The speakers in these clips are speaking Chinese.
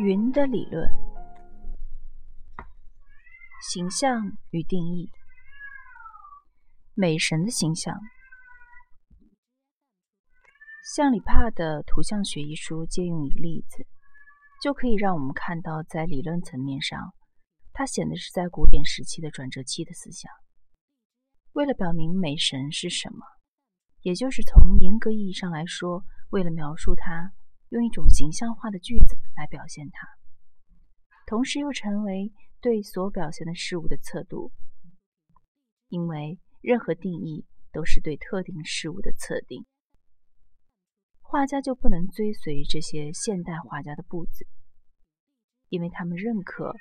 云的理论，形象与定义，美神的形象。像里帕的图像学一书借用一例子，就可以让我们看到，在理论层面上，它显得是在古典时期的转折期的思想。为了表明美神是什么，也就是从严格意义上来说，为了描述它。用一种形象化的句子来表现它，同时又成为对所表现的事物的测度，因为任何定义都是对特定事物的测定。画家就不能追随这些现代画家的步子，因为他们认可，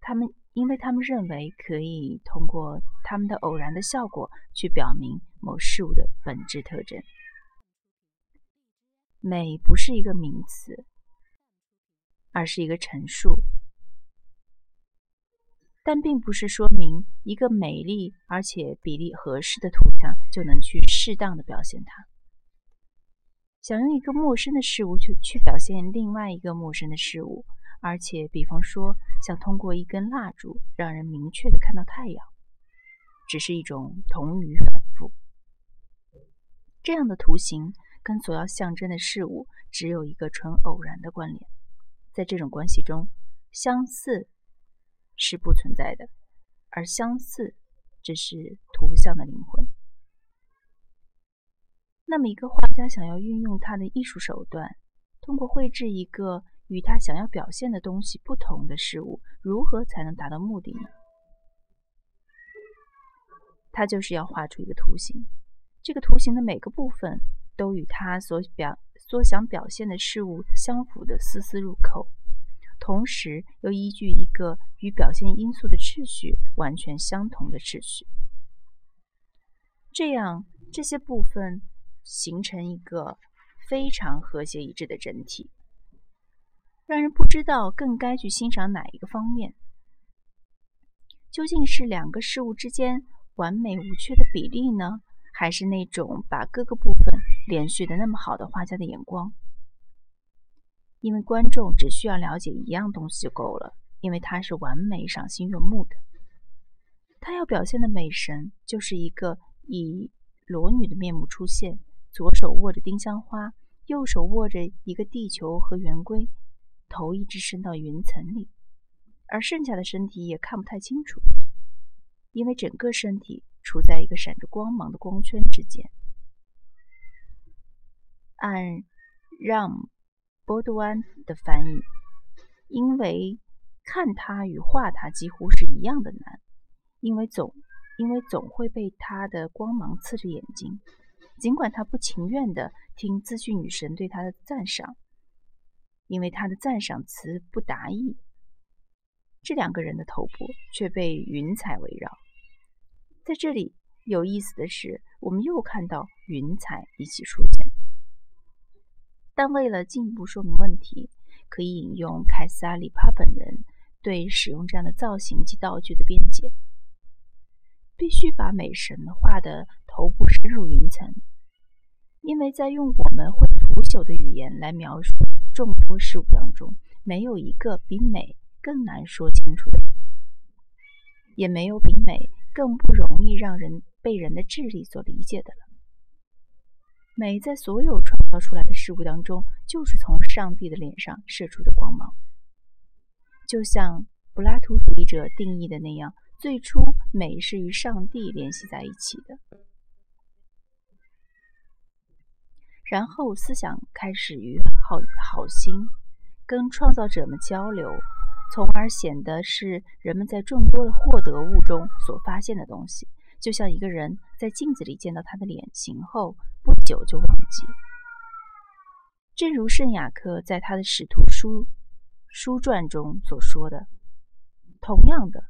他们因为他们认为可以通过他们的偶然的效果去表明某事物的本质特征。美不是一个名词，而是一个陈述，但并不是说明一个美丽而且比例合适的图像就能去适当的表现它。想用一个陌生的事物去去表现另外一个陌生的事物，而且比方说想通过一根蜡烛让人明确的看到太阳，只是一种同语反复。这样的图形。跟所要象征的事物只有一个纯偶然的关联，在这种关系中，相似是不存在的，而相似只是图像的灵魂。那么，一个画家想要运用他的艺术手段，通过绘制一个与他想要表现的东西不同的事物，如何才能达到目的呢？他就是要画出一个图形，这个图形的每个部分。都与他所表所想表现的事物相符的丝丝入扣，同时又依据一个与表现因素的秩序完全相同的秩序，这样这些部分形成一个非常和谐一致的整体，让人不知道更该去欣赏哪一个方面。究竟是两个事物之间完美无缺的比例呢？还是那种把各个部分连续的那么好的画家的眼光，因为观众只需要了解一样东西就够了，因为它是完美、赏心悦目的。他要表现的美神，就是一个以裸女的面目出现，左手握着丁香花，右手握着一个地球和圆规，头一直伸到云层里，而剩下的身体也看不太清楚，因为整个身体。处在一个闪着光芒的光圈之间。按让波多安的翻译，因为看他与画他几乎是一样的难，因为总因为总会被他的光芒刺着眼睛，尽管他不情愿的听资讯女神对他的赞赏，因为他的赞赏词不达意。这两个人的头部却被云彩围绕。在这里有意思的是，我们又看到云彩一起出现。但为了进一步说明问题，可以引用凯撒·里帕本人对使用这样的造型及道具的辩解：必须把美神画的头部深入云层，因为在用我们会腐朽的语言来描述众多事物当中，没有一个比美更难说清楚的，也没有比美。更不容易让人被人的智力所理解的了。美在所有创造出来的事物当中，就是从上帝的脸上射出的光芒。就像柏拉图主义者定义的那样，最初美是与上帝联系在一起的，然后思想开始与好好心跟创造者们交流。从而显得是人们在众多的获得物中所发现的东西，就像一个人在镜子里见到他的脸型后不久就忘记。正如圣雅克在他的《使徒书书传》中所说的，同样的，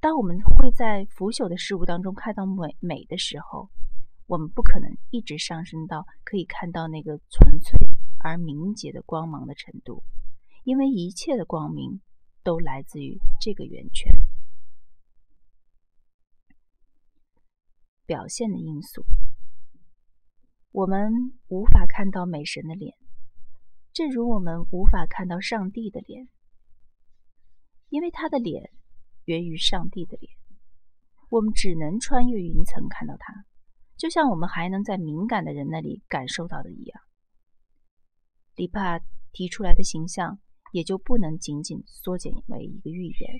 当我们会在腐朽的事物当中看到美美的时候，我们不可能一直上升到可以看到那个纯粹而明洁的光芒的程度，因为一切的光明。都来自于这个源泉。表现的因素，我们无法看到美神的脸，正如我们无法看到上帝的脸，因为他的脸源于上帝的脸，我们只能穿越云层看到他，就像我们还能在敏感的人那里感受到的一样。里帕提出来的形象也就不能仅仅缩减为一个预言，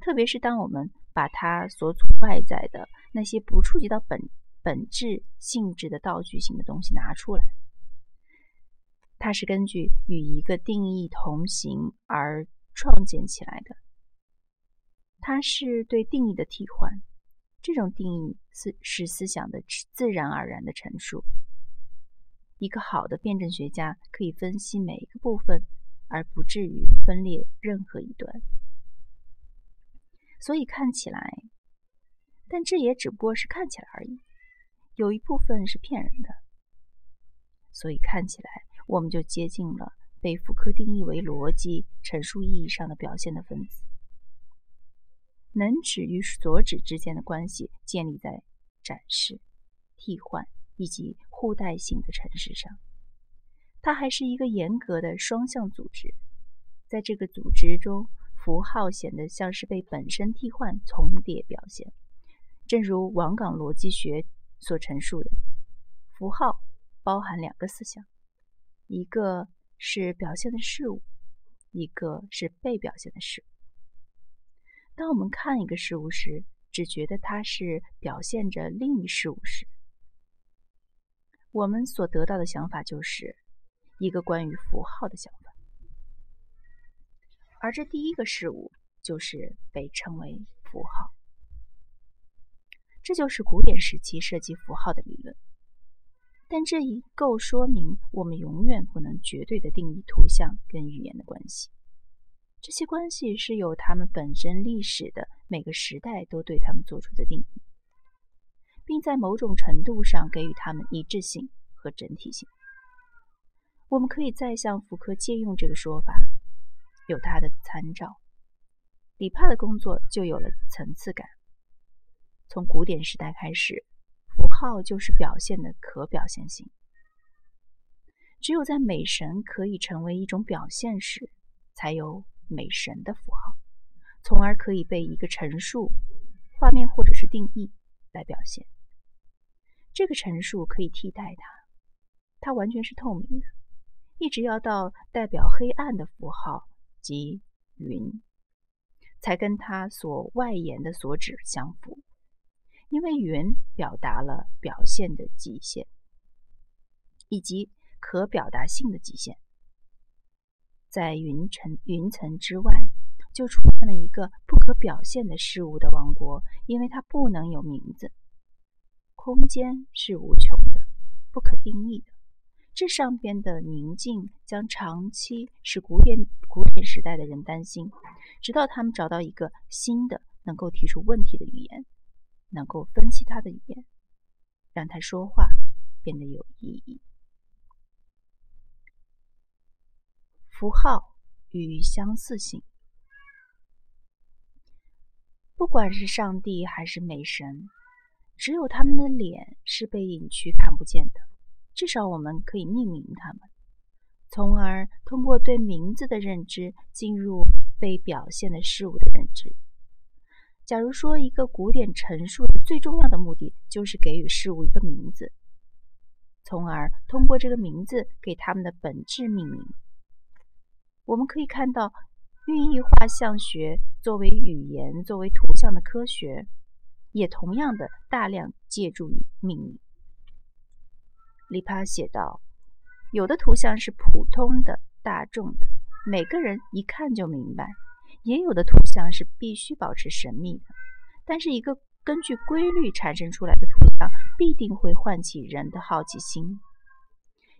特别是当我们把它所处外在的那些不触及到本本质性质的道具性的东西拿出来。它是根据与一个定义同行而创建起来的，它是对定义的替换。这种定义是是思想的自然而然的陈述。一个好的辩证学家可以分析每一个部分，而不至于分裂任何一段。所以看起来，但这也只不过是看起来而已。有一部分是骗人的，所以看起来。我们就接近了被福柯定义为逻辑陈述意义上的表现的分子。能指与所指之间的关系建立在展示、替换以及互代性的陈述上。它还是一个严格的双向组织。在这个组织中，符号显得像是被本身替换重叠表现。正如王岗逻辑学所陈述的，符号包含两个思想。一个是表现的事物，一个是被表现的事物。当我们看一个事物时，只觉得它是表现着另一事物时，我们所得到的想法就是一个关于符号的想法，而这第一个事物就是被称为符号。这就是古典时期设计符号的理论。但这一够说明，我们永远不能绝对的定义图像跟语言的关系。这些关系是由他们本身历史的每个时代都对他们做出的定义，并在某种程度上给予他们一致性和整体性。我们可以再向福柯借用这个说法，有他的参照。里帕的工作就有了层次感。从古典时代开始。符号就是表现的可表现性。只有在美神可以成为一种表现时，才有美神的符号，从而可以被一个陈述、画面或者是定义来表现。这个陈述可以替代它，它完全是透明的，一直要到代表黑暗的符号即云，才跟它所外延的所指相符。因为云表达了表现的极限，以及可表达性的极限，在云层云层之外，就出现了一个不可表现的事物的王国，因为它不能有名字。空间是无穷的，不可定义的。这上边的宁静将长期使古典古典时代的人担心，直到他们找到一个新的能够提出问题的语言。能够分析他的语言，让他说话变得有意义。符号与相似性，不管是上帝还是美神，只有他们的脸是被隐去看不见的。至少我们可以命名它们，从而通过对名字的认知进入被表现的事物的认知。假如说一个古典陈述的最重要的目的就是给予事物一个名字，从而通过这个名字给它们的本质命名，我们可以看到，寓意画像学作为语言、作为图像的科学，也同样的大量借助于命名。里帕写道：“有的图像是普通的、大众的，每个人一看就明白。”也有的图像是必须保持神秘的，但是一个根据规律产生出来的图像必定会唤起人的好奇心，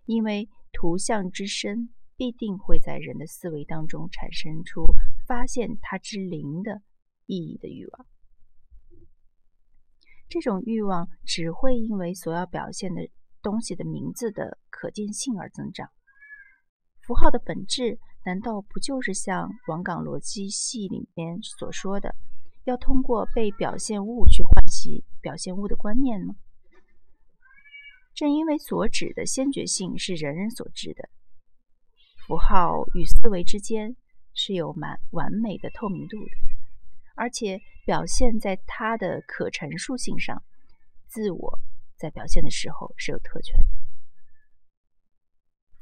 因为图像之深必定会在人的思维当中产生出发现它之灵的意义的欲望。这种欲望只会因为所要表现的东西的名字的可见性而增长。符号的本质。难道不就是像王岗逻辑系里面所说的，要通过被表现物去唤起表现物的观念吗？正因为所指的先觉性是人人所知的，符号与思维之间是有蛮完美的透明度的，而且表现在它的可陈述性上，自我在表现的时候是有特权的。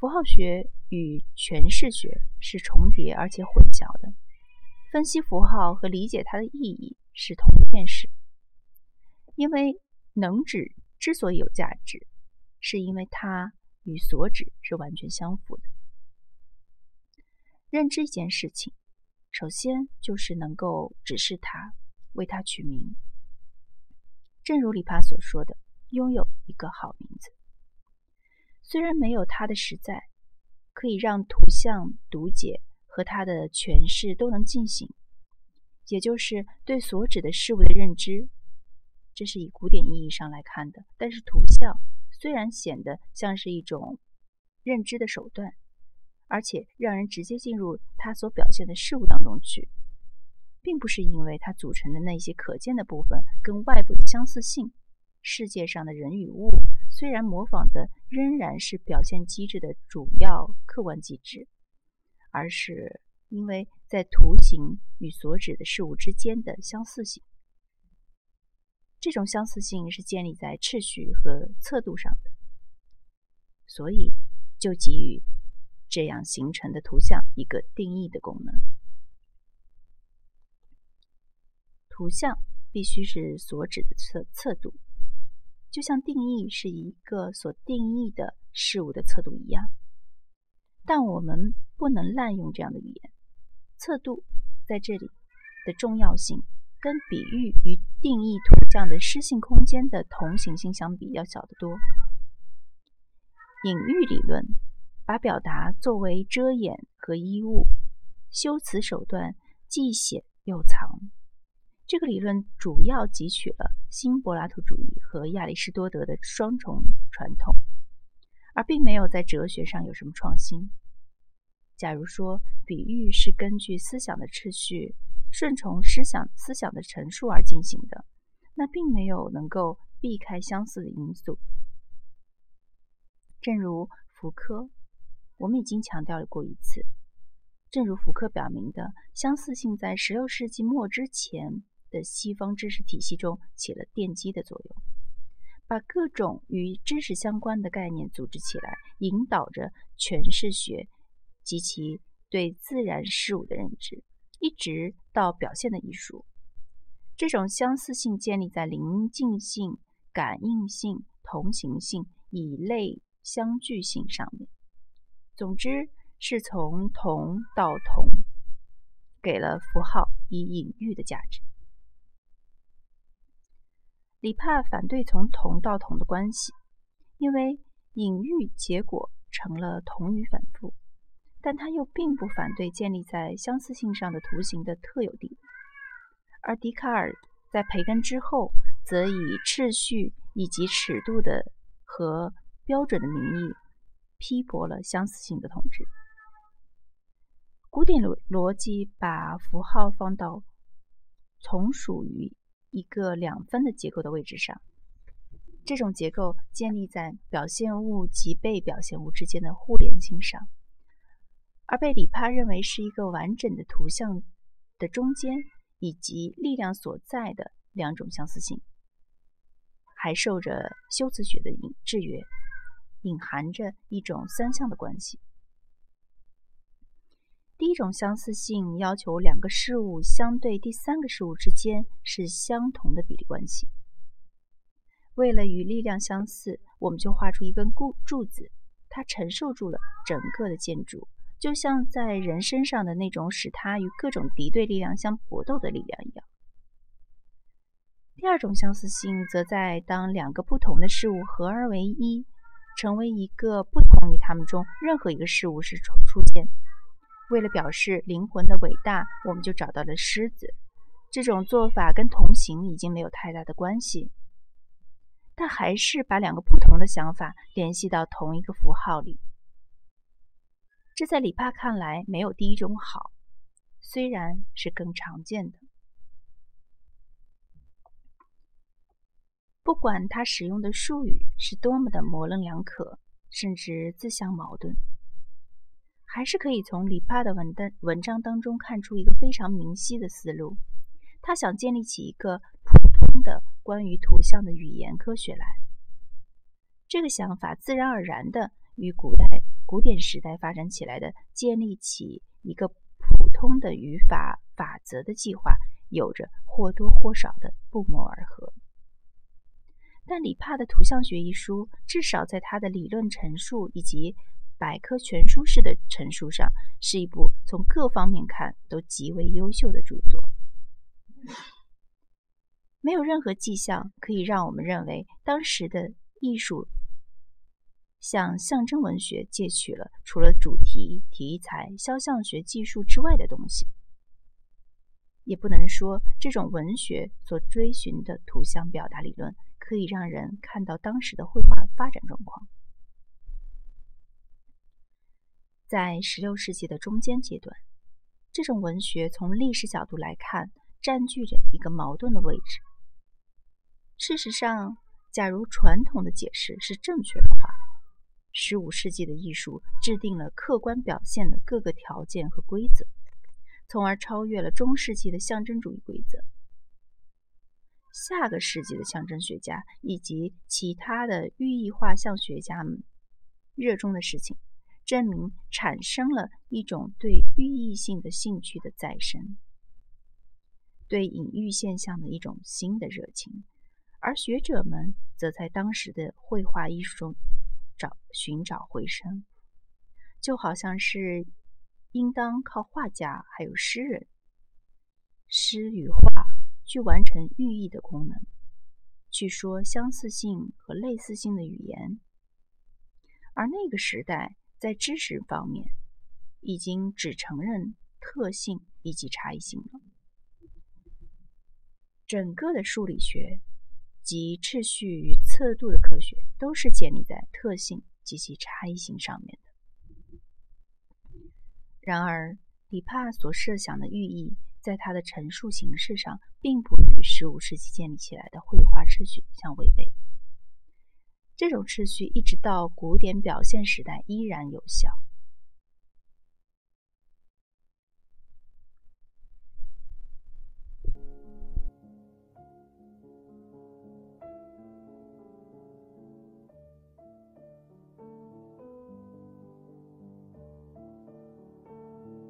符号学与诠释学是重叠而且混淆的，分析符号和理解它的意义是同一件事，因为能指之所以有价值，是因为它与所指是完全相符的。认知一件事情，首先就是能够指示它，为它取名。正如李帕所说的，拥有一个好名字，虽然没有它的实在，可以让图像读解和它的诠释都能进行，也就是对所指的事物的认知。这是以古典意义上来看的。但是图像虽然显得像是一种认知的手段。而且让人直接进入它所表现的事物当中去，并不是因为它组成的那些可见的部分跟外部的相似性。世界上的人与物虽然模仿的仍然是表现机制的主要客观机制，而是因为在图形与所指的事物之间的相似性。这种相似性是建立在秩序和测度上的，所以就给予。这样形成的图像一个定义的功能。图像必须是所指的测测度，就像定义是一个所定义的事物的测度一样。但我们不能滥用这样的语言。测度在这里的重要性，跟比喻与定义图像的诗性空间的同行性相比要小得多。隐喻理论。把表达作为遮掩和衣物，修辞手段既显又藏。这个理论主要汲取了新柏拉图主义和亚里士多德的双重传统，而并没有在哲学上有什么创新。假如说比喻是根据思想的秩序，顺从思想思想的陈述而进行的，那并没有能够避开相似的因素。正如福柯。我们已经强调过一次，正如福柯表明的，相似性在16世纪末之前的西方知识体系中起了奠基的作用，把各种与知识相关的概念组织起来，引导着诠释学及其对自然事物的认知，一直到表现的艺术。这种相似性建立在临近性、感应性、同行性、以类相聚性上面。总之，是从同到同，给了符号以隐喻的价值。李帕反对从同到同的关系，因为隐喻结果成了同与反复；但他又并不反对建立在相似性上的图形的特有地位。而笛卡尔在培根之后，则以秩序以及尺度的和标准的名义。批驳了相似性的统治。古典逻逻辑把符号放到从属于一个两分的结构的位置上，这种结构建立在表现物及被表现物之间的互联性上，而被里帕认为是一个完整的图像的中间以及力量所在的两种相似性，还受着修辞学的制约。隐含着一种三项的关系。第一种相似性要求两个事物相对第三个事物之间是相同的比例关系。为了与力量相似，我们就画出一根固柱子，它承受住了整个的建筑，就像在人身上的那种使它与各种敌对力量相搏斗的力量一样。第二种相似性则在当两个不同的事物合而为一。成为一个不同于他们中任何一个事物时出现。为了表示灵魂的伟大，我们就找到了狮子。这种做法跟同行已经没有太大的关系，但还是把两个不同的想法联系到同一个符号里。这在里帕看来没有第一种好，虽然是更常见的。不管他使用的术语是多么的模棱两可，甚至自相矛盾，还是可以从里帕的文的文章当中看出一个非常明晰的思路。他想建立起一个普通的关于图像的语言科学来。这个想法自然而然的与古代古典时代发展起来的建立起一个普通的语法法则的计划有着或多或少的不谋而合。但里帕的图像学一书，至少在他的理论陈述以及百科全书式的陈述上，是一部从各方面看都极为优秀的著作。没有任何迹象可以让我们认为当时的艺术向象征文学借取了除了主题、题材、肖像学技术之外的东西，也不能说这种文学所追寻的图像表达理论。可以让人看到当时的绘画发展状况。在16世纪的中间阶段，这种文学从历史角度来看，占据着一个矛盾的位置。事实上，假如传统的解释是正确的话，15世纪的艺术制定了客观表现的各个条件和规则，从而超越了中世纪的象征主义规则。下个世纪的象征学家以及其他的寓意画像学家们热衷的事情，证明产生了一种对寓意性的兴趣的再生，对隐喻现象的一种新的热情，而学者们则在当时的绘画艺术中找寻找回声，就好像是应当靠画家还有诗人，诗与画。去完成寓意的功能，去说相似性和类似性的语言，而那个时代在知识方面已经只承认特性以及差异性了。整个的数理学及秩序与测度的科学都是建立在特性及其差异性上面的。然而，李帕所设想的寓意。在他的陈述形式上，并不与15世纪建立起来的绘画秩序相违背。这种秩序一直到古典表现时代依然有效。